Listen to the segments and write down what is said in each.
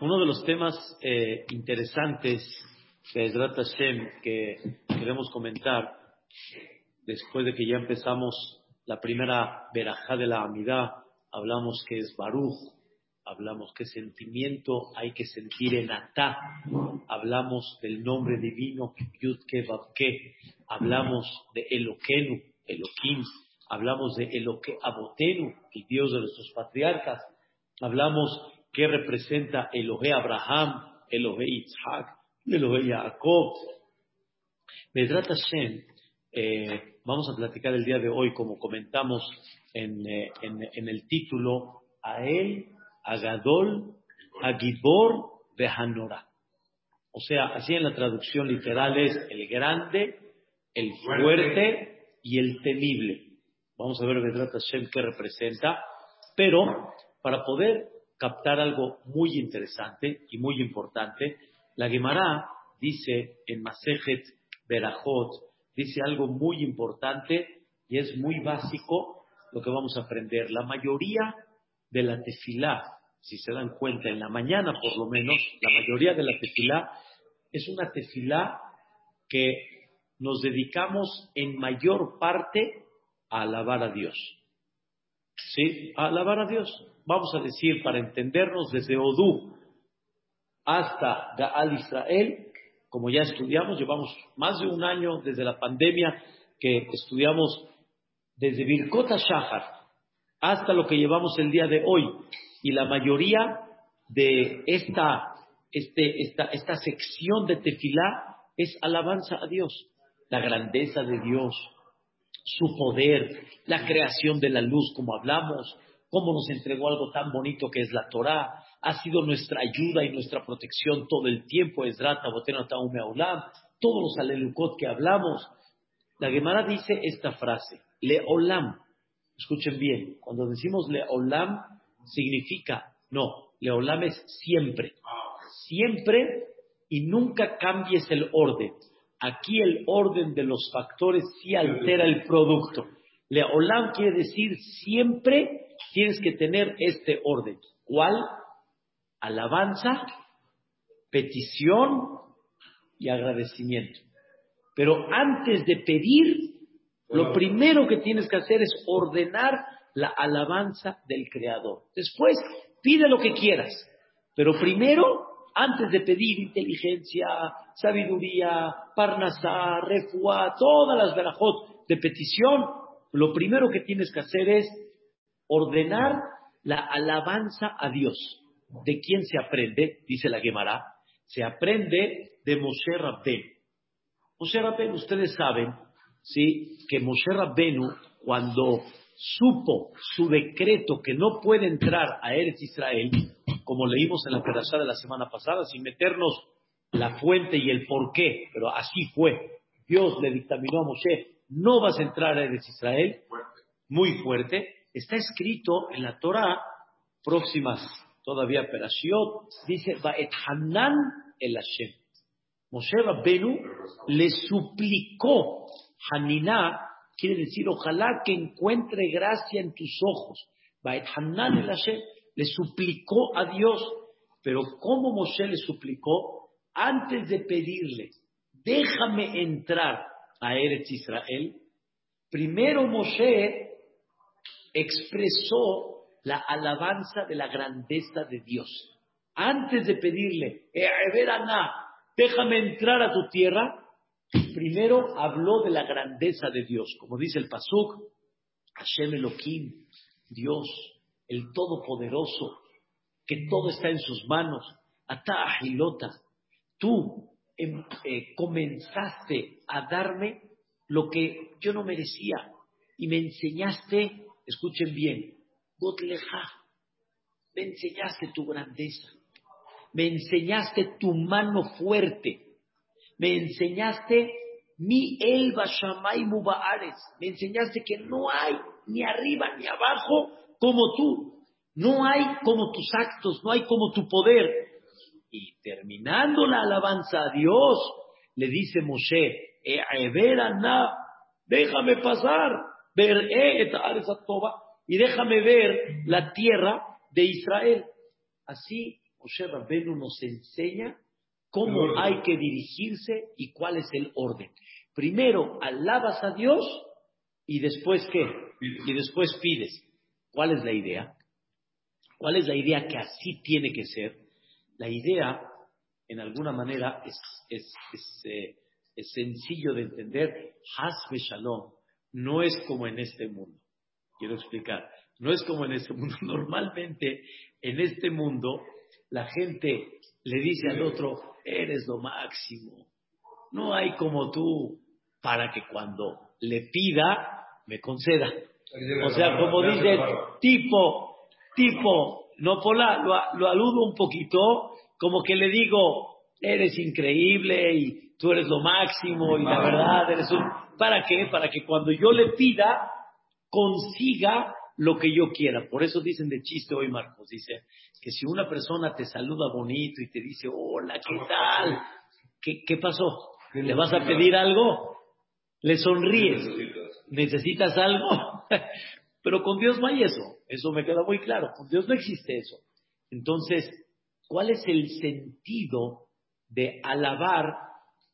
Uno de los temas eh, interesantes de Hashem que queremos comentar, después de que ya empezamos la primera verajá de la amidad, hablamos que es Baruch, hablamos que sentimiento hay que sentir en Atá, hablamos del nombre divino Yudke Babke, hablamos de Eloquenu, Elohim, hablamos de Eloque Abotenu, el Dios de nuestros patriarcas, hablamos que representa Elohe Abraham, Elohe Isaac, Elohe Jacob. Medrat Hashem, eh, vamos a platicar el día de hoy, como comentamos en, eh, el título, a él, Agadol, Agibor, Behanora. O sea, así en la traducción literal es el grande, el fuerte y el temible. Vamos a ver Vedrat Hashem qué representa. Pero para poder captar algo muy interesante y muy importante, la Gemara dice en Masejet Berajot, dice algo muy importante y es muy básico lo que vamos a aprender. La mayoría de la tefilá, si se dan cuenta, en la mañana por lo menos, la mayoría de la tefilá es una tefilá que nos dedicamos en mayor parte a alabar a Dios. ¿Sí? A alabar a Dios. Vamos a decir, para entendernos, desde Odú hasta Gaal Israel, como ya estudiamos, llevamos más de un año desde la pandemia que estudiamos desde Birkot Shahar hasta lo que llevamos el día de hoy. Y la mayoría de esta, este, esta, esta sección de tefilá es alabanza a Dios, la grandeza de Dios, su poder, la creación de la luz, como hablamos, cómo nos entregó algo tan bonito que es la Torah, ha sido nuestra ayuda y nuestra protección todo el tiempo, Botena, Aulam, todos los alelucot que hablamos. La Gemara dice esta frase, Leolam, escuchen bien, cuando decimos Leolam, significa, no, Leolam es siempre, siempre y nunca cambies el orden. Aquí el orden de los factores sí altera el producto. Leolam quiere decir siempre tienes que tener este orden. ¿Cuál? Alabanza, petición y agradecimiento. Pero antes de pedir, lo primero que tienes que hacer es ordenar la alabanza del Creador. Después, pide lo que quieras. Pero primero antes de pedir inteligencia, sabiduría, parnasá, refuá, todas las verajot de petición, lo primero que tienes que hacer es ordenar la alabanza a Dios. ¿De quién se aprende? Dice la Gemara. Se aprende de Moshe Rabbenu. Moshe Rabbenu, ustedes saben, ¿sí? Que Moshe Rabbenu, cuando supo su decreto que no puede entrar a Eretz Israel, como leímos en la perashá de la semana pasada, sin meternos la fuente y el por qué, pero así fue. Dios le dictaminó a Moshe, no vas a entrar a Eretz Israel, muy fuerte, está escrito en la Torah, próximas todavía perashiot, dice, Vaet Hanan el Hashem. Moshe Rabbenu le suplicó, Haniná, quiere decir, ojalá que encuentre gracia en tus ojos. Vaet Hanan el Hashem le suplicó a Dios, pero ¿cómo Moshe le suplicó? Antes de pedirle, déjame entrar a Eretz Israel, primero Moshe expresó la alabanza de la grandeza de Dios. Antes de pedirle, déjame entrar a tu tierra, primero habló de la grandeza de Dios, como dice el Pasuk, Hashem Elohim, Dios, el Todopoderoso, que todo está en sus manos. Ata Agilota, tú em, eh, comenzaste a darme lo que yo no merecía y me enseñaste, escuchen bien, Gotleja, me enseñaste tu grandeza, me enseñaste tu mano fuerte, me enseñaste mi elba shamay mubaares, me enseñaste que no hay ni arriba ni abajo como tú. No hay como tus actos, no hay como tu poder. Y terminando la alabanza a Dios, le dice Moshe, déjame pasar, ver y déjame ver la tierra de Israel. Así Moshe Rabbenu nos enseña cómo hay que dirigirse y cuál es el orden. Primero alabas a Dios y después qué? Y después pides. ¿Cuál es la idea? ¿Cuál es la idea que así tiene que ser? La idea, en alguna manera, es, es, es, eh, es sencillo de entender. Hasbe Shalom no es como en este mundo. Quiero explicar. No es como en este mundo. Normalmente, en este mundo, la gente le dice al otro, eres lo máximo. No hay como tú para que cuando le pida, me conceda. O sea, como dice, tipo, tipo, no pola, lo, lo aludo un poquito, como que le digo, eres increíble y tú eres lo máximo y la verdad eres un... ¿Para qué? Para que cuando yo le pida, consiga lo que yo quiera. Por eso dicen de chiste hoy, Marcos, dice que si una persona te saluda bonito y te dice, hola, ¿qué tal? ¿Qué, qué pasó? ¿Le vas a pedir algo? Le sonríes. ¿Necesitas algo? Pero con Dios no hay eso. Eso me queda muy claro. Con Dios no existe eso. Entonces, ¿cuál es el sentido de alabar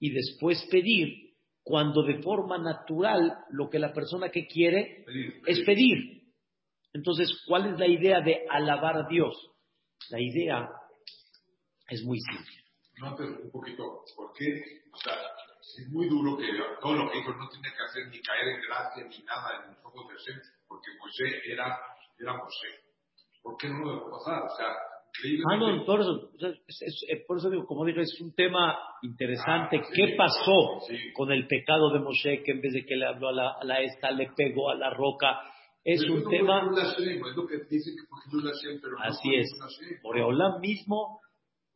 y después pedir cuando de forma natural lo que la persona que quiere es pedir? Entonces, ¿cuál es la idea de alabar a Dios? La idea es muy simple. No, pero un poquito, ¿por qué? O sea, es muy duro que todo lo que dijo no tiene que hacer ni caer en gracia ni nada en los ojos de Hashem, porque José era, era José. ¿Por qué no lo dejó pasar? O sea, Ah, no, por eso, es, es, es, por eso digo, como digo, es un tema interesante. Ah, sí, ¿Qué pasó sí. con el pecado de Moshe que en vez de que le habló a la, a la esta, le pegó a la roca? Es pero un no tema. Hashem, es lo que dice que fue Hilul Hashem, pero Así no es. Boreolam mismo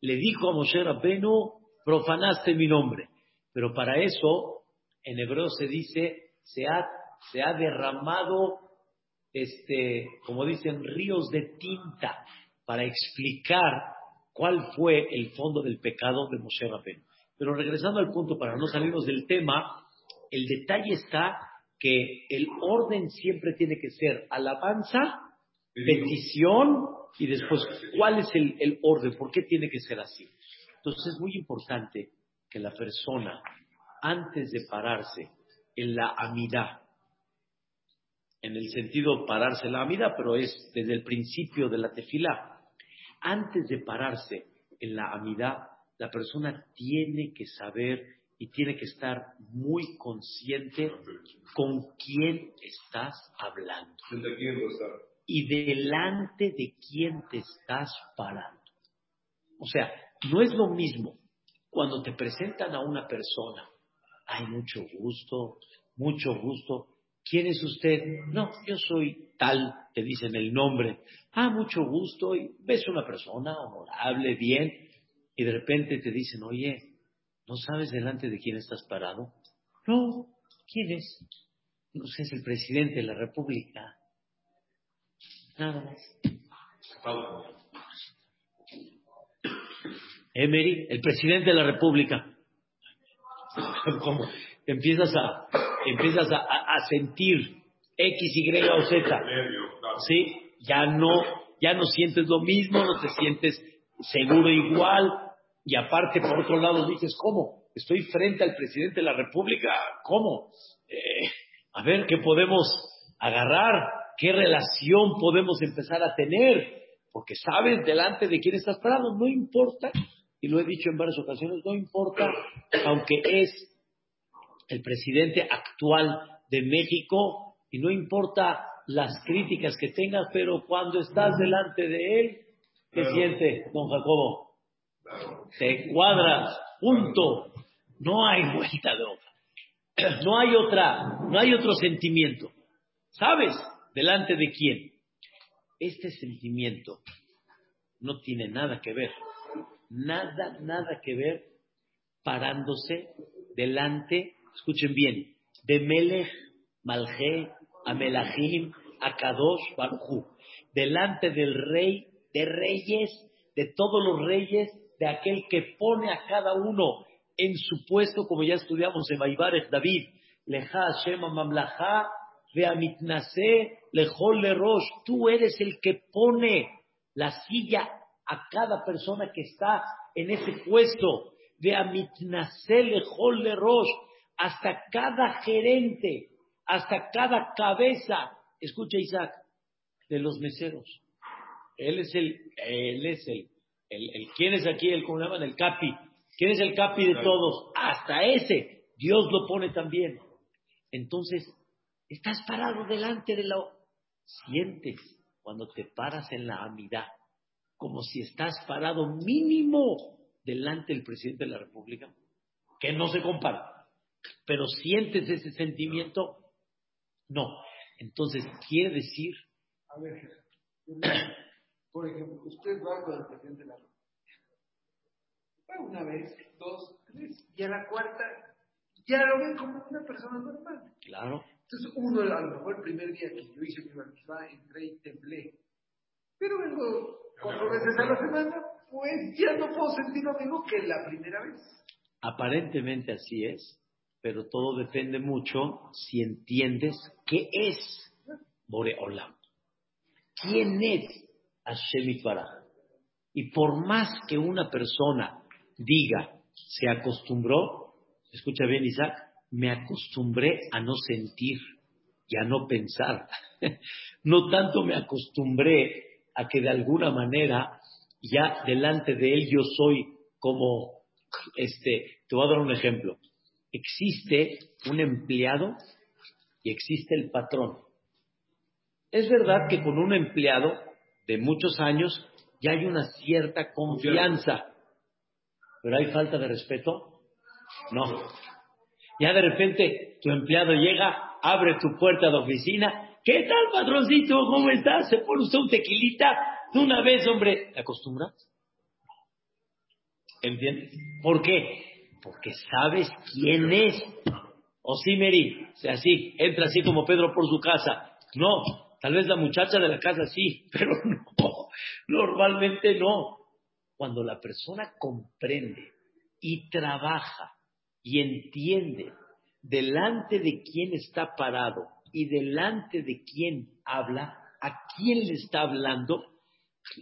le dijo a Moshe Rabbenu, profanaste mi nombre. Pero para eso, en hebreo se dice, se ha, se ha derramado, este, como dicen, ríos de tinta para explicar cuál fue el fondo del pecado de Moshe Rabbeinu. Pero regresando al punto, para no salirnos del tema, el detalle está que el orden siempre tiene que ser alabanza, petición y después, ¿cuál es el, el orden? ¿Por qué tiene que ser así? Entonces es muy importante que la persona, antes de pararse en la amidad, en el sentido pararse en la amidad, pero es desde el principio de la tefilá, antes de pararse en la amidad, la persona tiene que saber y tiene que estar muy consciente con quién estás hablando y delante de quién te estás parando. O sea, no es lo mismo cuando te presentan a una persona, hay mucho gusto, mucho gusto. ¿Quién es usted? No, yo soy tal, te dicen el nombre. Ah, mucho gusto, y ves una persona honorable, bien, y de repente te dicen, oye, ¿no sabes delante de quién estás parado? No, ¿quién es? No sé, es el presidente de la República. Nada más. Emery, el presidente de la República. ¿Cómo? Empiezas a, empiezas a, sentir X, Y o Z. ¿Sí? Ya no, ya no sientes lo mismo, no te sientes seguro igual. Y aparte, por otro lado, dices, ¿cómo? Estoy frente al presidente de la República. ¿Cómo? Eh, a ver, ¿qué podemos agarrar? ¿Qué relación podemos empezar a tener? Porque sabes delante de quién estás parado. No importa, y lo he dicho en varias ocasiones, no importa, aunque es el presidente actual de México, y no importa las críticas que tengas, pero cuando estás delante de él, ¿qué claro. siente, don Jacobo? Claro. Te cuadras, punto. No hay vuelta de hoja. No hay otra, no hay otro sentimiento. ¿Sabes? ¿Delante de quién? Este sentimiento no tiene nada que ver, nada, nada que ver parándose delante, escuchen bien, de Melech, Malje, Amelahim, Akadosh, Baruchu, delante del rey de reyes, de todos los reyes, de aquel que pone a cada uno en su puesto, como ya estudiamos en Baibarej David, Leja Shema Mamlaha, Veamitnase, Lejol Lerosh, tú eres el que pone la silla a cada persona que está en ese puesto. De Amitnasele Rosh, hasta cada gerente, hasta cada cabeza. Escucha Isaac, de los meseros. Él es el, él es el, el, ¿quién es aquí? El, ¿cómo llaman? El capi. ¿Quién es el capi de todos? Hasta ese. Dios lo pone también. Entonces, estás parado delante de la... Sientes cuando te paras en la amidad, como si estás parado mínimo delante del presidente de la República, que no se compara. Pero sientes ese sentimiento, no. Entonces, quiere decir... A ver, por ejemplo, usted va con el presidente de la una vez, dos, tres, y a la cuarta ya lo ven como una persona normal. Claro. Entonces, uno, a lo mejor el primer día que yo hice mi va entré y temblé. Pero vengo cuatro veces a la semana, pues ya no puedo sentir lo mismo que la primera vez. Aparentemente así es, pero todo depende mucho si entiendes qué es Boreolam. ¿Quién es Hashem Itbaraj? Y por más que una persona diga, se acostumbró, escucha bien Isaac, me acostumbré a no sentir y a no pensar. no tanto me acostumbré a que de alguna manera ya delante de él yo soy como, este, te voy a dar un ejemplo. Existe un empleado y existe el patrón. Es verdad que con un empleado de muchos años ya hay una cierta confianza, pero hay falta de respeto. No. Ya de repente tu empleado llega, abre tu puerta de oficina. ¿Qué tal, patroncito? ¿Cómo estás? ¿Se pone usted un tequilita? De una vez, hombre, ¿te acostumbras? ¿Entiendes? ¿Por qué? Porque sabes quién es. O sí, Mary, sea así, entra así como Pedro por su casa. No, tal vez la muchacha de la casa sí, pero no, normalmente no. Cuando la persona comprende y trabaja y entiende delante de quién está parado y delante de quién habla, a quién le está hablando,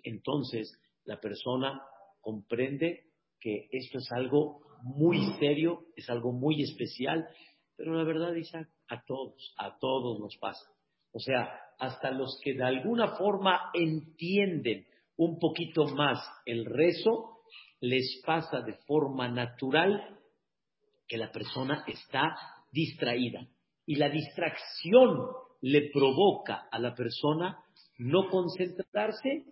entonces la persona comprende que esto es algo muy serio, es algo muy especial, pero la verdad, Isaac, a todos, a todos nos pasa. O sea, hasta los que de alguna forma entienden un poquito más el rezo, les pasa de forma natural que la persona está distraída. Y la distracción le provoca a la persona no concentrarse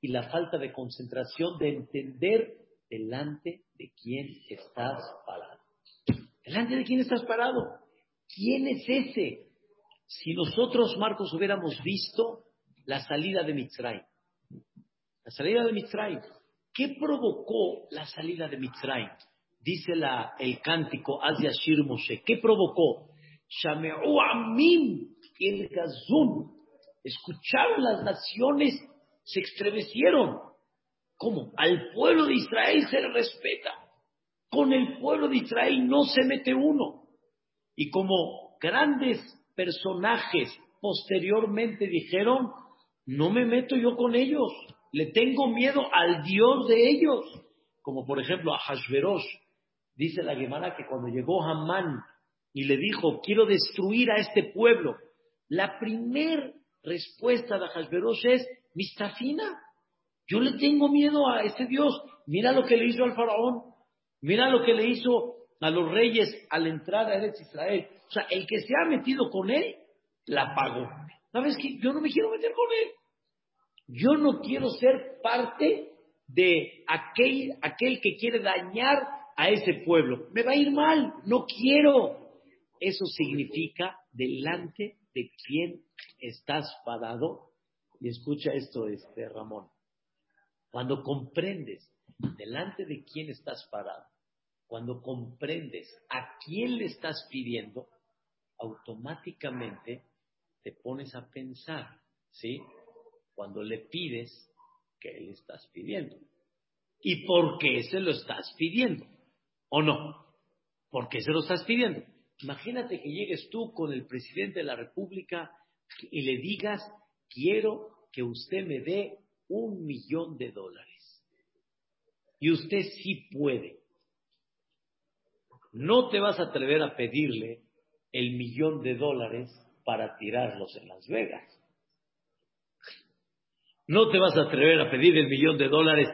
y la falta de concentración de entender delante de quién estás parado. Delante de quién estás parado. ¿Quién es ese? Si nosotros, Marcos, hubiéramos visto la salida de Mitzray. La salida de Mitzray. ¿Qué provocó la salida de Mitzray? Dice el cántico Asia Shir Moshe. ¿Qué provocó? Shame'u Amim el Gazun. Escucharon las naciones, se estremecieron. ¿Cómo? Al pueblo de Israel se le respeta. Con el pueblo de Israel no se mete uno. Y como grandes personajes posteriormente dijeron, no me meto yo con ellos, le tengo miedo al Dios de ellos. Como por ejemplo a Hashverosh, dice la Gemara que cuando llegó Hamán y le dijo, quiero destruir a este pueblo, la primer respuesta de Hashverosh es, Mistafina, yo le tengo miedo a este Dios. Mira lo que le hizo al faraón. Mira lo que le hizo a los reyes al entrar a Eretz Israel. O sea, el que se ha metido con él, la pagó. ¿Sabes qué? Yo no me quiero meter con él. Yo no quiero ser parte de aquel, aquel que quiere dañar a ese pueblo. Me va a ir mal. No quiero. Eso significa delante de quién estás parado. Y escucha esto, este Ramón. Cuando comprendes delante de quién estás parado, cuando comprendes a quién le estás pidiendo, automáticamente te pones a pensar, ¿sí? Cuando le pides, ¿qué le estás pidiendo? ¿Y por qué se lo estás pidiendo? ¿O no? ¿Por qué se lo estás pidiendo? Imagínate que llegues tú con el presidente de la República y le digas, quiero que usted me dé un millón de dólares. y usted sí puede. No te vas a atrever a pedirle el millón de dólares para tirarlos en Las Vegas. No te vas a atrever a pedir el millón de dólares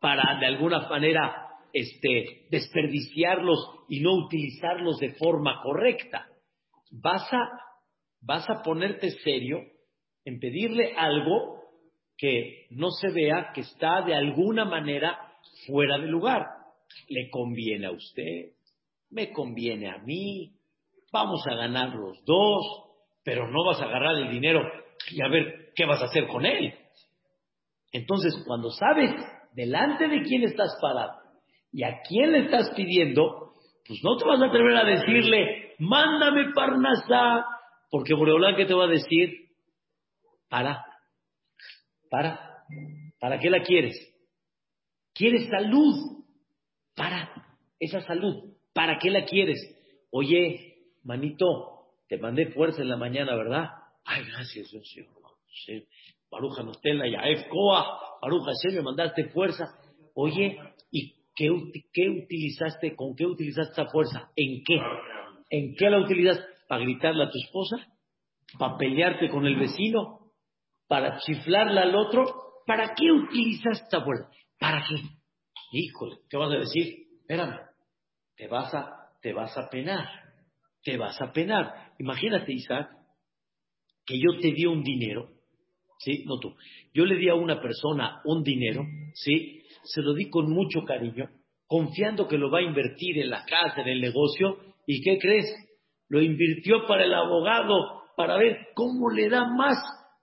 para de alguna manera este, desperdiciarlos y no utilizarlos de forma correcta. Vas a, vas a ponerte serio en pedirle algo que no se vea que está de alguna manera fuera de lugar. Le conviene a usted, me conviene a mí, vamos a ganar los dos, pero no vas a agarrar el dinero y a ver qué vas a hacer con él. Entonces, cuando sabes delante de quién estás parado y a quién le estás pidiendo, pues no te vas a atrever a decirle, mándame parnasá, porque Boreolán, ¿qué te va a decir? Para, para, ¿para qué la quieres? ¿Quieres salud? Para, esa salud, ¿para qué la quieres? Oye, manito, te mandé fuerza en la mañana, ¿verdad? Ay, gracias, mío. Baruja Nutella, Yaef Koa, Baruja me mandaste fuerza. Oye, ¿y qué, utilizaste, con qué utilizaste esa fuerza? ¿En qué? ¿En qué la utilizas? ¿Para gritarle a tu esposa? ¿Para pelearte con el vecino? ¿Para chiflarle al otro? ¿Para qué utilizas esta fuerza? ¿Para qué? Híjole, ¿qué vas a decir? Espérame, te vas a, te vas a penar, te vas a penar. Imagínate, Isaac, que yo te di un dinero ¿sí? No tú. Yo le di a una persona un dinero, ¿sí? Se lo di con mucho cariño, confiando que lo va a invertir en la casa, en el negocio, ¿y qué crees? Lo invirtió para el abogado, para ver cómo le da más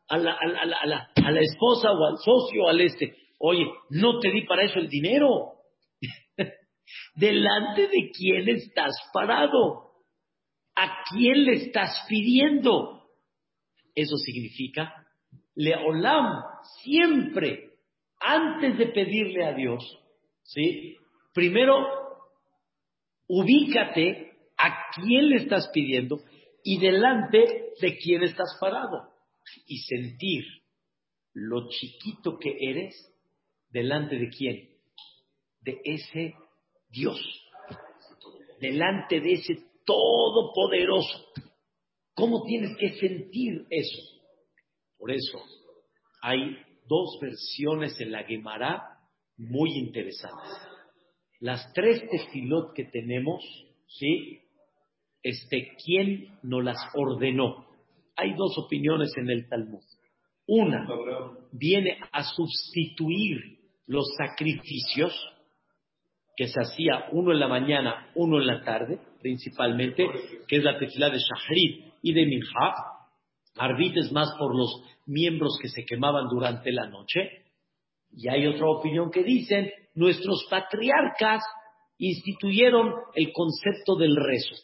a la, a la, a la, a la esposa o al socio al este. Oye, no te di para eso el dinero. ¿Delante de quién estás parado? ¿A quién le estás pidiendo? Eso significa Leolam, siempre, antes de pedirle a Dios, ¿sí? Primero, ubícate a quién le estás pidiendo y delante de quién estás parado. Y sentir lo chiquito que eres delante de quién? De ese Dios. Delante de ese Todopoderoso. ¿Cómo tienes que sentir eso? Por eso hay dos versiones en la Gemara muy interesantes. Las tres tefilot que tenemos, ¿sí? Este, ¿quién nos las ordenó? Hay dos opiniones en el Talmud. Una viene a sustituir los sacrificios que se hacía uno en la mañana, uno en la tarde, principalmente, que es la tefilá de Shahrid y de Minha, Arbit es más por los miembros que se quemaban durante la noche. Y hay otra opinión que dicen, nuestros patriarcas instituyeron el concepto del rezo.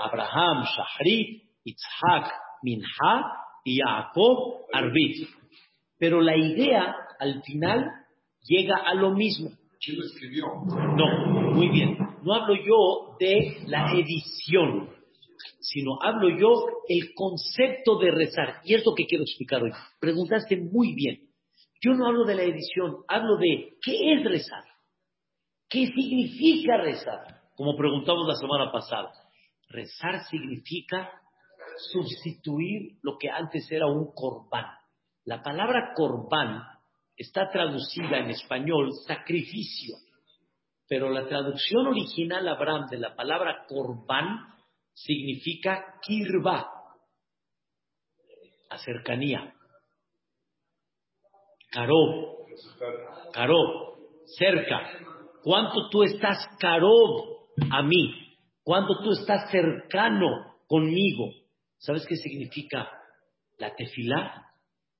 Abraham, Shahrit, Itzhak, Minha y Jacob, Arbit. Pero la idea, al final, llega a lo mismo. ¿Quién lo escribió? No, muy bien. No hablo yo de la edición sino hablo yo el concepto de rezar. Y es lo que quiero explicar hoy. Preguntaste muy bien. Yo no hablo de la edición, hablo de qué es rezar. ¿Qué significa rezar? Como preguntamos la semana pasada. Rezar significa sustituir lo que antes era un corbán. La palabra corbán está traducida en español sacrificio, pero la traducción original, Abraham, de la palabra corbán significa kirba, a cercanía. Karob, Karob, cerca. ¿Cuánto tú estás Karob a mí? ¿Cuánto tú estás cercano conmigo? ¿Sabes qué significa la tefilá?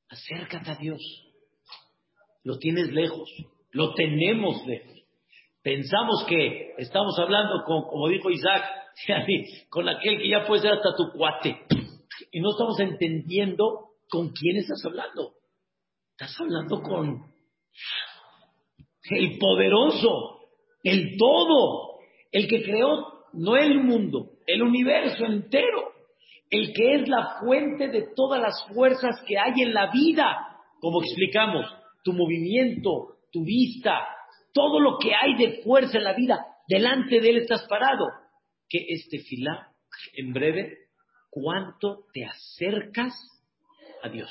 Acércate a Dios. Lo tienes lejos, lo tenemos lejos. Pensamos que estamos hablando con, como dijo Isaac, con aquel que ya puede ser hasta tu cuate. Y no estamos entendiendo con quién estás hablando. Estás hablando con el poderoso, el todo, el que creó no el mundo, el universo entero, el que es la fuente de todas las fuerzas que hay en la vida, como explicamos, tu movimiento, tu vista, todo lo que hay de fuerza en la vida, delante de él estás parado. Que este filá, en breve, cuánto te acercas a Dios.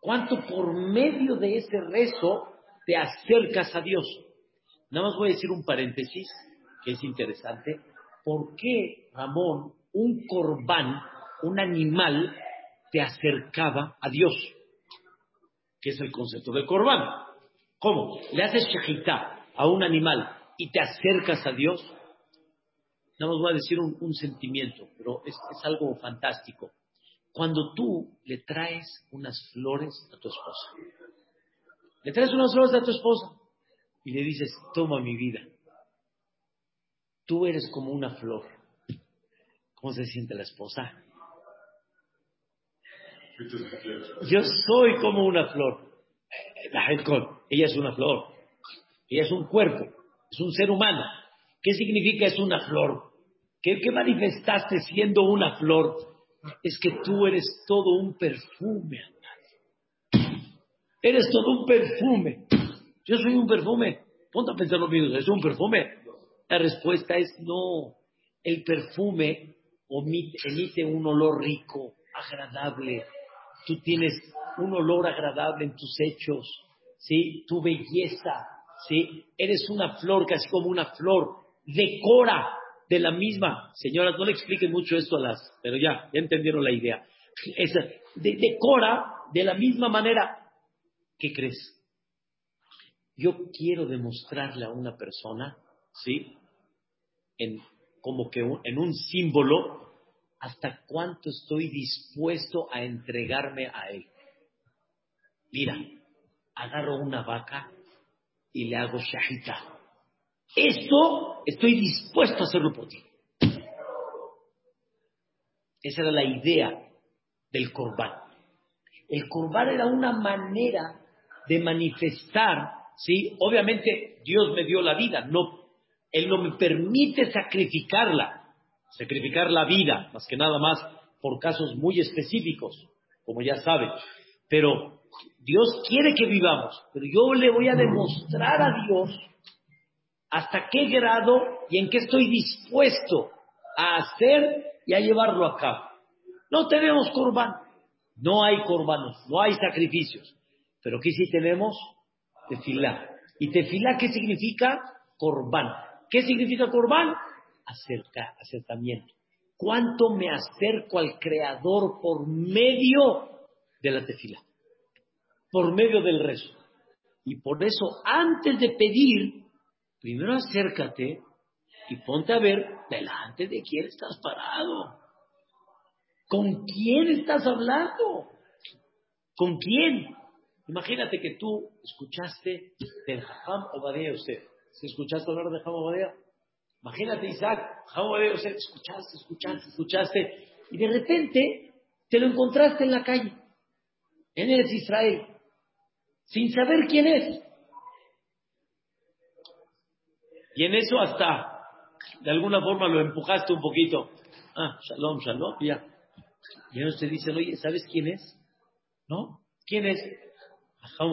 Cuánto por medio de ese rezo te acercas a Dios. Nada más voy a decir un paréntesis que es interesante. ¿Por qué, Ramón, un corbán, un animal, te acercaba a Dios? ¿Qué es el concepto del corbán? ¿Cómo? Le haces shahita a un animal y te acercas a Dios. Nada más voy a decir un, sentimiento, pero es, es algo fantástico. Cuando tú le traes unas flores a tu esposa, le traes unas flores a tu esposa y le dices, toma mi vida, tú eres como una flor. ¿Cómo se siente la esposa? Yo soy como una flor. Ella es una flor. Ella es un cuerpo. Es un ser humano. ¿Qué significa es una flor? ¿Qué, manifestaste siendo una flor? Es que tú eres todo un perfume. Eres todo un perfume. Yo soy un perfume. Ponte a pensar lo mismo. ¿Es un perfume? La respuesta es no. El perfume emite un olor rico, agradable. Tú tienes un olor agradable en tus hechos, ¿sí? Tu belleza, ¿sí? Eres una flor, casi como una flor, decora de la misma. Señoras, no le expliquen mucho esto a las, pero ya, ya entendieron la idea. decora de la misma manera. ¿Qué crees? Yo quiero demostrarle a una persona, ¿sí? En, como que en un símbolo, hasta cuánto estoy dispuesto a entregarme a él. Mira, agarro una vaca y le hago shahita. Esto estoy dispuesto a hacerlo por ti. Esa era la idea del corbán. El corbán era una manera de manifestar, ¿sí? Obviamente Dios me dio la vida, no, Él no me permite sacrificarla, sacrificar la vida, más que nada más por casos muy específicos, como ya saben. Pero Dios quiere que vivamos, pero yo le voy a demostrar a Dios hasta qué grado y en qué estoy dispuesto a hacer y a llevarlo a cabo. No tenemos corbán, no hay corbanos, no hay sacrificios, pero ¿qué sí tenemos? Tefilá. ¿Y tefilá qué significa? Corbán. ¿Qué significa corbán? Acerca, acercamiento. ¿Cuánto me acerco al Creador por medio de la tefilá? por medio del rezo. Y por eso, antes de pedir, primero acércate y ponte a ver delante de quién estás parado. ¿Con quién estás hablando? ¿Con quién? Imagínate que tú escuchaste del Jajam Obadea usted. ¿Se escuchaste hablar de Jajam Obadea? Imagínate, Isaac, Obadea usted, escuchaste, escuchaste, escuchaste, y de repente te lo encontraste en la calle, en el Israel sin saber quién es. Y en eso hasta, de alguna forma lo empujaste un poquito. Ah, shalom, shalom, ya. Y ellos te dicen, oye, ¿sabes quién es? ¿No? ¿Quién es? Jajam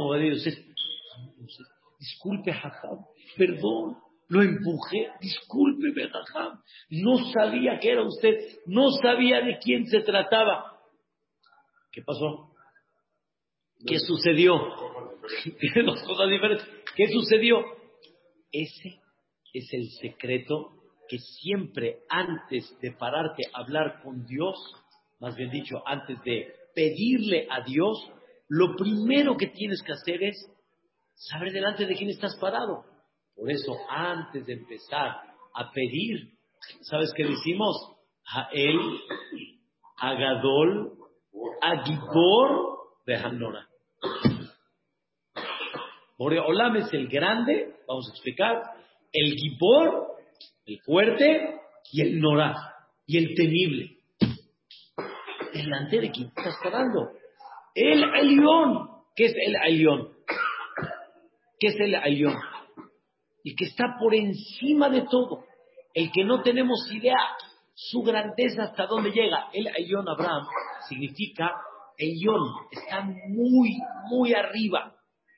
Disculpe, Jajam, perdón, lo empujé, discúlpeme, Jajam. No sabía que era usted, no sabía de quién se trataba. ¿Qué pasó? ¿Qué sucedió? dos cosas diferentes. ¿Qué sucedió? Ese es el secreto que siempre antes de pararte a hablar con Dios, más bien dicho, antes de pedirle a Dios, lo primero que tienes que hacer es saber delante de quién estás parado. Por eso, antes de empezar a pedir, ¿sabes qué decimos? A él, a Gadol, a Gibor de Hanora. Boreolam es el grande, vamos a explicar, el Gibor, el fuerte, y el Norah, y el temible. Delante de quién estás parando. El Elión. ¿Qué es el Elión? ¿Qué es el Elión? El que está por encima de todo. El que no tenemos idea su grandeza hasta dónde llega. El Elión Abraham significa Elión. Está muy, muy arriba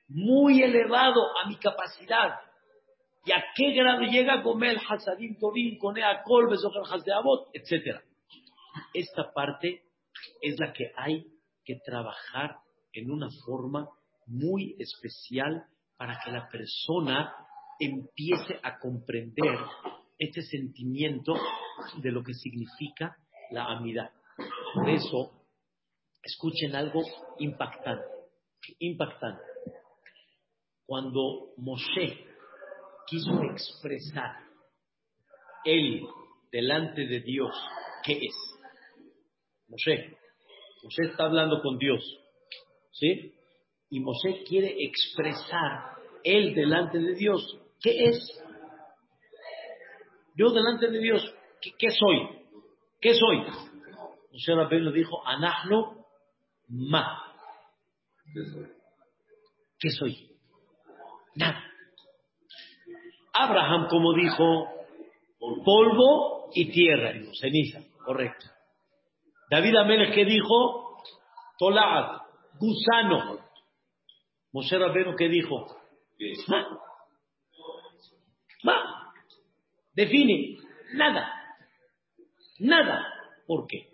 muy elevado a mi capacidad. ¿Y a qué grado llega Gomel, Hasadim, Tobin, Conea, Kol, Besocher, Hasdeabot, etcétera? Esta parte es la que hay que trabajar en una forma muy especial para que la persona empiece a comprender este sentimiento de lo que significa la amidad. Por eso, escuchen algo impactante, impactante. Cuando Moshe quiso expresar él delante de Dios, ¿qué es? Moshe, Moshe está hablando con Dios, ¿sí? Y Moshe quiere expresar él delante de Dios, ¿qué es? Yo delante de Dios, ¿qué, soy? ¿Qué soy? Moshe Rabbeinu dijo, Anahno ma. ¿Qué soy? Nada. Abraham, como dijo, polvo y tierra, ceniza, correcto. David Amelech, ¿qué dijo? Tolaat, gusano. Moshe Rabbeinu, ¿qué dijo? Ma. Define, nada. Nada. ¿Por qué?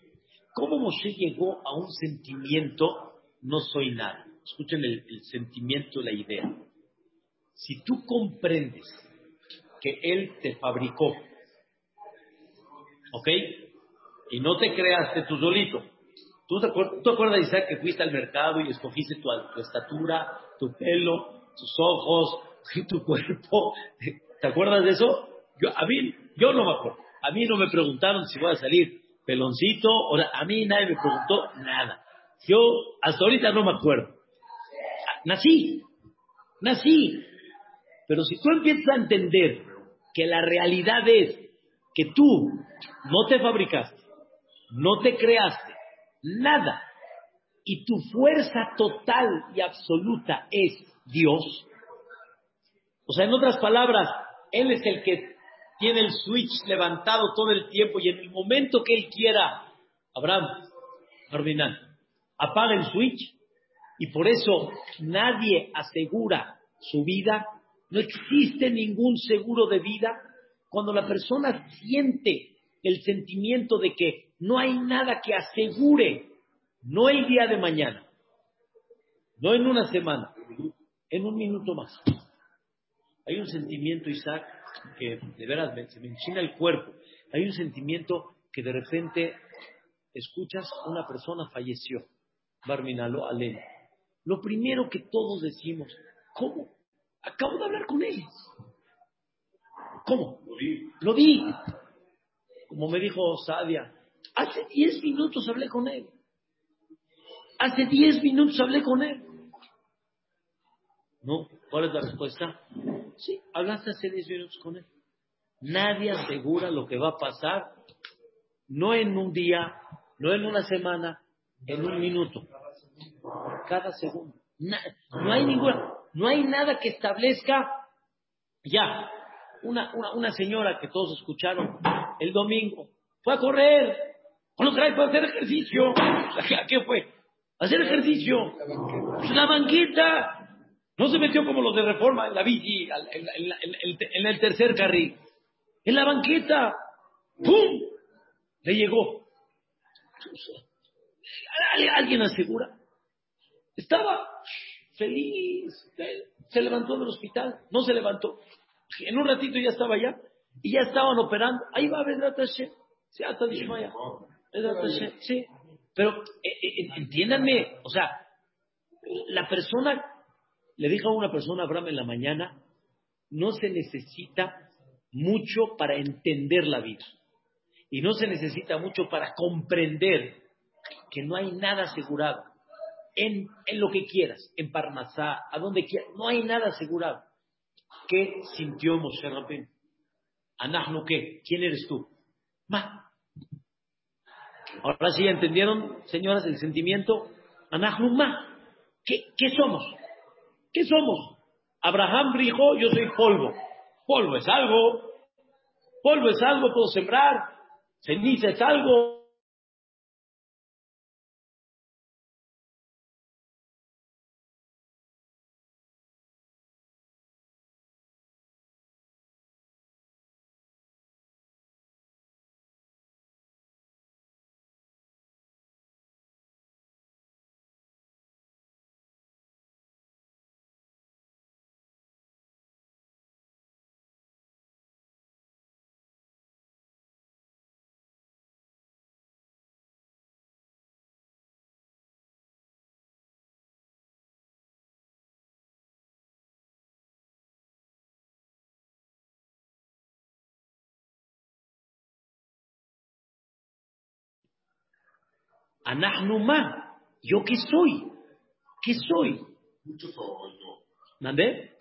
¿Cómo Moshe llegó a un sentimiento, no soy nada? Escuchen el, sentimiento, la idea. Si tú comprendes que Él te fabricó, ¿ok? Y no te creaste tú solito. ¿Tú te, acuerdas, Isaac, que fuiste al mercado y escogiste tu, tu estatura, tu pelo, tus ojos, tu cuerpo? ¿Te acuerdas de eso? Yo, a mí, yo no me acuerdo. A mí no me preguntaron si voy a salir peloncito, a mí nadie me preguntó nada. Yo hasta ahorita no me acuerdo. Nací, nací. Pero si tú empiezas a entender que la realidad es que tú no te fabricaste, no te creaste, nada, y tu fuerza total y absoluta es Dios. O sea, en otras palabras, Él es el que tiene el switch levantado todo el tiempo y en el momento que Él quiera, Abraham, Ferdinand, apaga el switch. Y por eso nadie asegura su vida, no existe ningún seguro de vida. Cuando la persona siente el sentimiento de que no hay nada que asegure, no el día de mañana, no en una semana, en un minuto más. Hay un sentimiento, Isaac, que de veras se me enchina el cuerpo. Hay un sentimiento que de repente escuchas, una persona falleció, Barminalo Alén. Lo primero que todos decimos, ¿cómo? Acabo de hablar con él. ¿Cómo? Lo vi. Como me dijo Sadia, hace 10 minutos hablé con él. Hace 10 minutos hablé con él. ¿No? ¿Cuál es la respuesta? Sí, hablaste hace 10 minutos con él. Nadie asegura lo que va a pasar, no en un día, no en una semana, en un minuto. Cada segundo. no hay ninguna, no hay nada que establezca ya. Una, una, una señora que todos escucharon el domingo fue a correr. Bueno, trae para hacer ejercicio. ¿A qué fue? hacer ejercicio. La banqueta. No se metió como los de reforma en la bici, en, el tercer carril. En la banqueta. ¡Pum! Le llegó. ¿Alguien asegura? Estaba feliz. Se levantó del hospital. No se levantó. En un ratito ya estaba allá. Y ya estaban operando. Ahí va Vedrat Hashem. Sí, hasta Sí. Pero eh, eh, entiéndanme, o sea, la persona le dijo a una persona, Abraham, en la mañana, no se necesita mucho para entender la vida. Y no se necesita mucho para comprender que no hay nada asegurado. En, en lo que quieras, en Parnasá, a donde quieras, no hay nada asegurado. ¿Qué sintió Moshe Rabbeinu? ¿Anahnu qué? ¿Quién eres tú? Ma. Ahora sí, ¿entendieron, señoras, el sentimiento? Anahnu ma. ¿Qué, ¿Qué somos? ¿Qué somos? Abraham dijo, yo soy polvo. Polvo es algo. Polvo es algo, puedo sembrar. Ceniza es algo. Anahnuma, ¿yo qué soy? ¿Qué soy? ¿Mandé?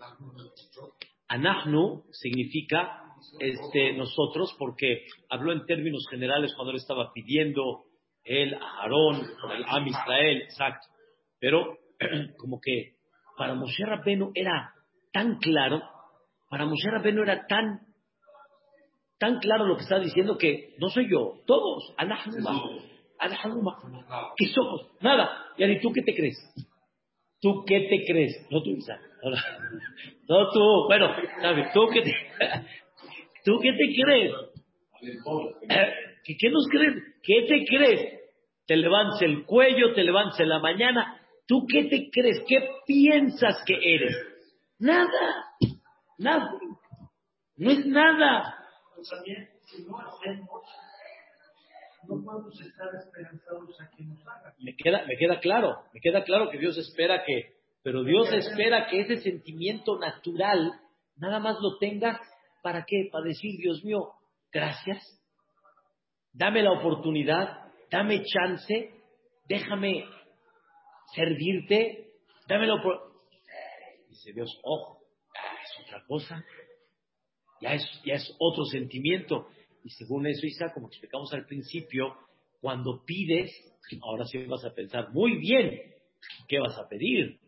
Anahnu significa este, nosotros, porque habló en términos generales cuando él estaba pidiendo el a Aarón, el Am Israel, exacto. Pero como que para Moshe Rabbeinu era tan claro, para Moshe Rabbeinu era tan, tan claro lo que estaba diciendo que no soy yo, todos, Anahnu ¿Qué somos? Nada. Y ahí, ¿tú qué te crees? ¿Tú qué te crees? No tú, Isaac. No, tú. Bueno, ¿sabes? ¿Tú qué te, ¿tú qué te crees? ¿Qué, nos crees? ¿Qué te crees? Te levantas el cuello, te levantas la mañana. ¿Tú qué te crees? ¿Qué piensas que eres? Nada. Nada. No es nada. No podemos estar esperanzados a que nos haga. Me queda, me queda claro, me queda claro que Dios espera que, pero Dios espera que ese sentimiento natural nada más lo tengas para qué, para decir, Dios mío, gracias, dame la oportunidad, dame chance, déjame servirte, dame la oportunidad. Dice Dios, ojo, es otra cosa, ya es, ya es otro sentimiento. Y según eso, Isa, como explicamos al principio, cuando pides, ahora sí vas a pensar, muy bien, ¿qué vas a pedir?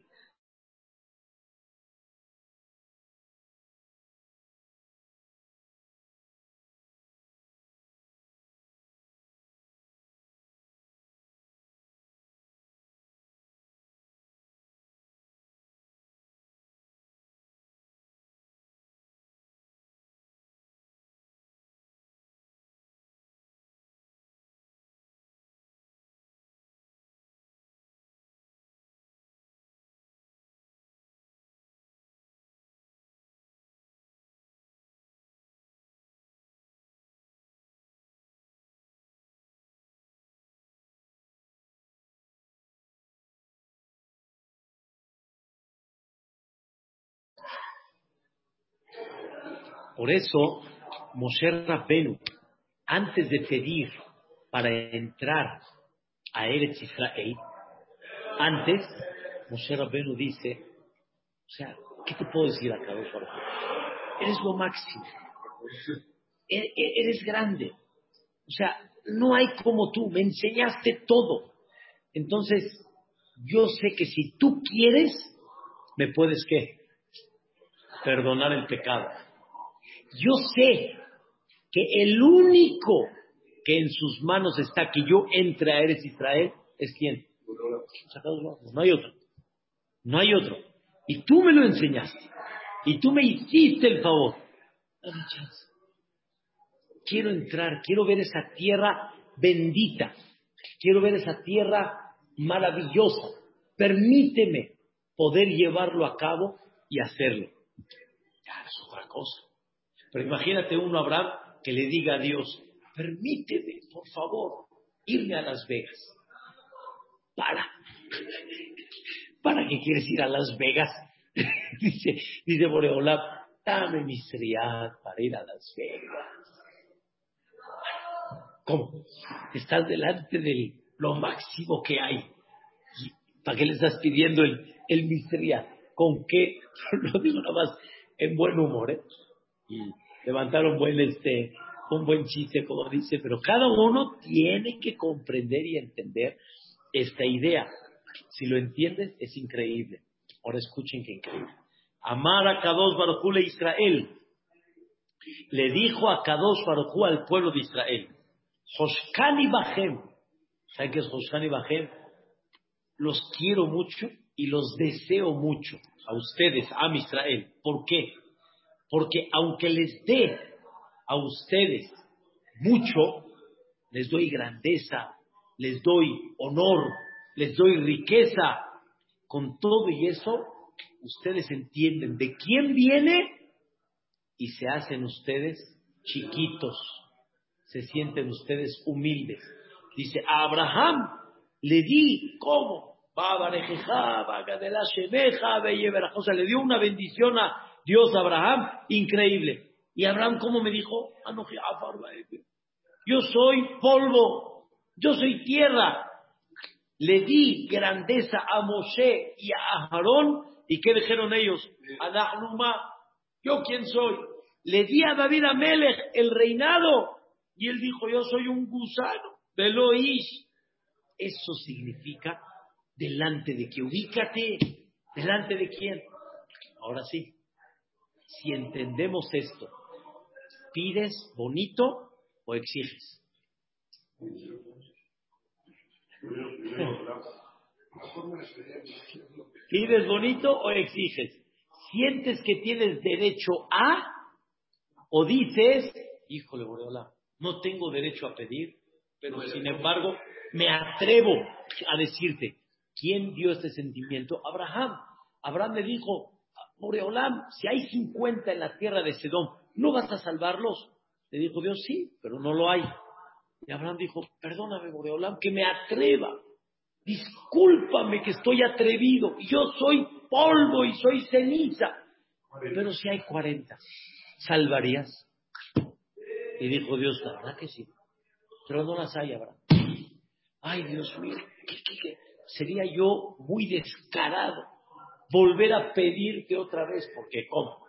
Por eso, Moshe Rabbenu, antes de pedir para entrar a Eretz Israel, antes, Moshe Rabbenu dice, o sea, ¿qué te puedo decir a Kadosh Baruj Hu? Eres lo máximo. E- e- Eres grande. O sea, no hay como tú. Me enseñaste todo. Entonces, yo sé que si tú quieres, me puedes qué? Perdonar el pecado. Yo sé que el único que en sus manos está que yo entre a Eres Israel es quién? No hay otro. No hay otro. Y tú me lo enseñaste. Y tú me hiciste el favor. Quiero entrar, quiero ver esa tierra bendita. Quiero ver esa tierra maravillosa. Permíteme poder llevarlo a cabo y hacerlo. Ya es otra cosa. Pero imagínate uno, Abraham, que le diga a Dios, permíteme, por favor, irme a Las Vegas. Para. ¿Para qué quieres ir a Las Vegas? dice, dice Boreolam, dame mis para ir a Las Vegas. ¿Cómo? Estás delante de lo máximo que hay. ¿Y ¿Para qué le estás pidiendo el, el? ¿Con qué? Lo digo nada más en buen humor, ¿eh? Levantaron buen este, un buen chiste, como dice, pero cada uno tiene que comprender y entender esta idea. Si lo entiendes, es increíble. Ahora escuchen qué increíble. Amar a Kadosh le Israel. Le dijo a Kadosh Baruj al pueblo de Israel, Hoshkani Bahem. ¿Saben qué es Hoshkani Bahem? Los quiero mucho y los deseo mucho a ustedes, a Israel. ¿Por qué? Porque aunque les dé a ustedes mucho, les doy grandeza, les doy honor, les doy riqueza. Con todo y eso, ustedes entienden de quién viene y se hacen ustedes chiquitos, se sienten ustedes humildes. Dice, a Abraham le di, ¿cómo? O sea, le dio una bendición a Dios a Abraham, increíble. Y Abraham, ¿cómo me dijo? Yo soy polvo, yo soy tierra. le di grandeza a Moshe y a Aarón, ¿y qué dijeron ellos? Adahnuma, ¿yo quién soy? Le di a David Amelech el reinado, y él dijo, yo soy un gusano, Veloish. Eso significa delante de que ubícate, delante de quién. Ahora sí, si entendemos esto, ¿pides bonito o exiges? ¿Pides bonito o exiges? ¿Sientes que tienes derecho a o dices, híjole, Boreola, no tengo derecho a pedir, pero sin embargo me atrevo a decirte, ¿quién dio este sentimiento? Abraham. Abraham le dijo, Boreolam, si hay 50 en la tierra de Sedón, ¿no vas a salvarlos? Le dijo Dios, sí, pero no lo hay. Y Abraham dijo, perdóname, Boreolam, que me atreva. Discúlpame que estoy atrevido. Yo soy polvo y soy ceniza. Pero si hay 40, ¿salvarías? Y dijo Dios, la verdad que sí. Pero no las hay, Abraham. Ay, Dios mío, sería yo muy descarado volver a pedirte otra vez, porque ¿cómo?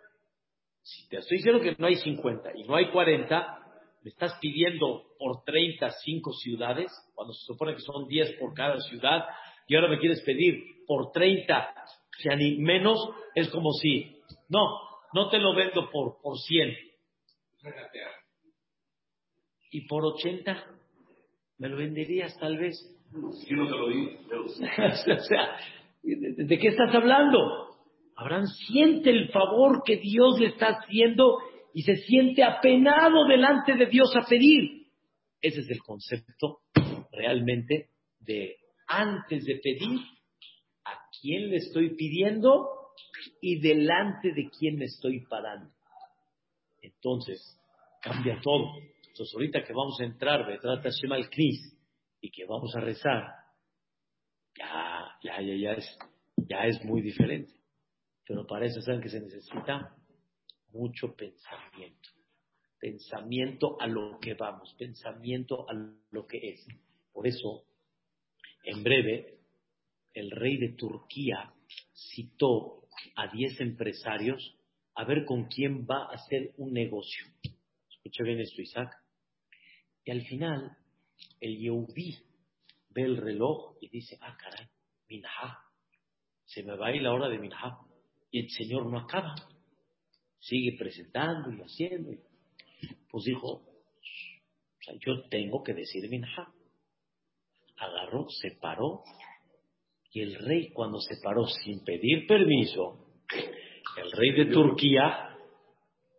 Si te estoy diciendo que no hay 50 y no hay 40, me estás pidiendo por 30 cinco ciudades, cuando se supone que son 10 por cada ciudad, y ahora me quieres pedir por 30, sea ni menos, es como si, no, no te lo vendo por, por 100. Y por 80, me lo venderías tal vez. Yo no te lo di. o sea, ¿de qué estás hablando? Abraham siente el favor que Dios le está haciendo y se siente apenado delante de Dios a pedir. Ese es el concepto realmente de antes de pedir, a quién le estoy pidiendo y delante de quién me estoy parando. Entonces, cambia todo. Entonces, ahorita que vamos a entrar, trata Shema al Knis, y que vamos a rezar, ya, ya, ya, ya es, ya es muy diferente. Pero para eso saben que se necesita mucho pensamiento. Pensamiento a lo que vamos, pensamiento a lo que es. Por eso, en breve, el rey de Turquía citó a 10 empresarios a ver con quién va a hacer un negocio. Escucha bien esto, Isaac. Y al final, el Yehudí ve el reloj y dice, ah, caray, Minha, se me va a ir la hora de Minha. Y el Señor no acaba sigue presentando y haciendo. Pues dijo, yo tengo que decir minja. Agarró, se paró, y el rey cuando se paró sin pedir permiso, el rey de Turquía,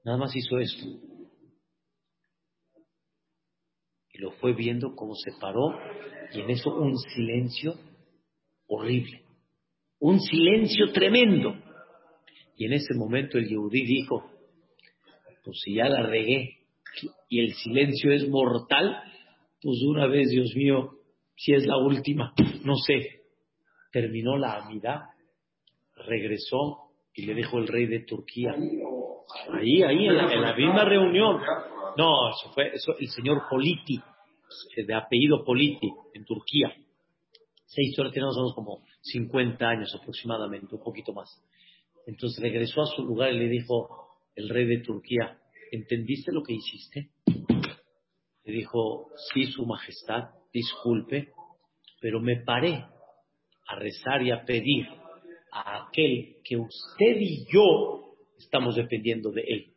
nada más hizo esto. Y lo fue viendo como se paró, y en eso un silencio horrible, un silencio tremendo. Y en ese momento el Yehudí dijo, pues si ya la regué y el silencio es mortal, pues una vez, Dios mío, si es la última, no sé. Terminó la amidad, regresó y le dijo el rey de Turquía, ahí, ahí, en la, misma reunión. No, eso fue eso, el señor Politi, de apellido Politi, en Turquía. Seis horas tenemos como 50 años aproximadamente, un poquito más. Entonces regresó a su lugar y le dijo el rey de Turquía, ¿entendiste lo que hiciste? Le dijo, sí, su majestad, disculpe, pero me paré a rezar y a pedir a aquel que usted y yo estamos dependiendo de él.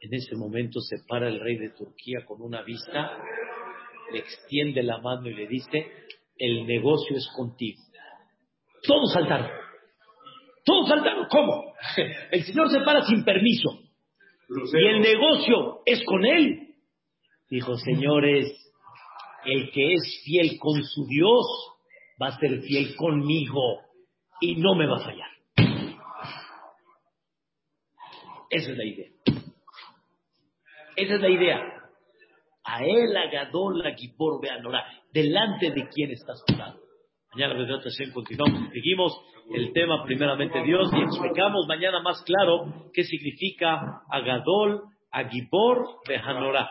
En ese momento se para el rey de Turquía con una vista, le extiende la mano y le dice, el negocio es contigo. Todos saltaron. Todos saltaron. ¿Cómo? El Señor se para sin permiso. Y el negocio es con Él. Dijo, señores, el que es fiel con su Dios va a ser fiel conmigo y no me va a fallar. Esa es la idea. Esa es la idea. A él agadó la Gibor Beanora. Delante de quién estás jurando. Mañana, continuamos. Seguimos el tema primeramente Dios y explicamos mañana más claro qué significa Agadol, Agibor, Behanorah.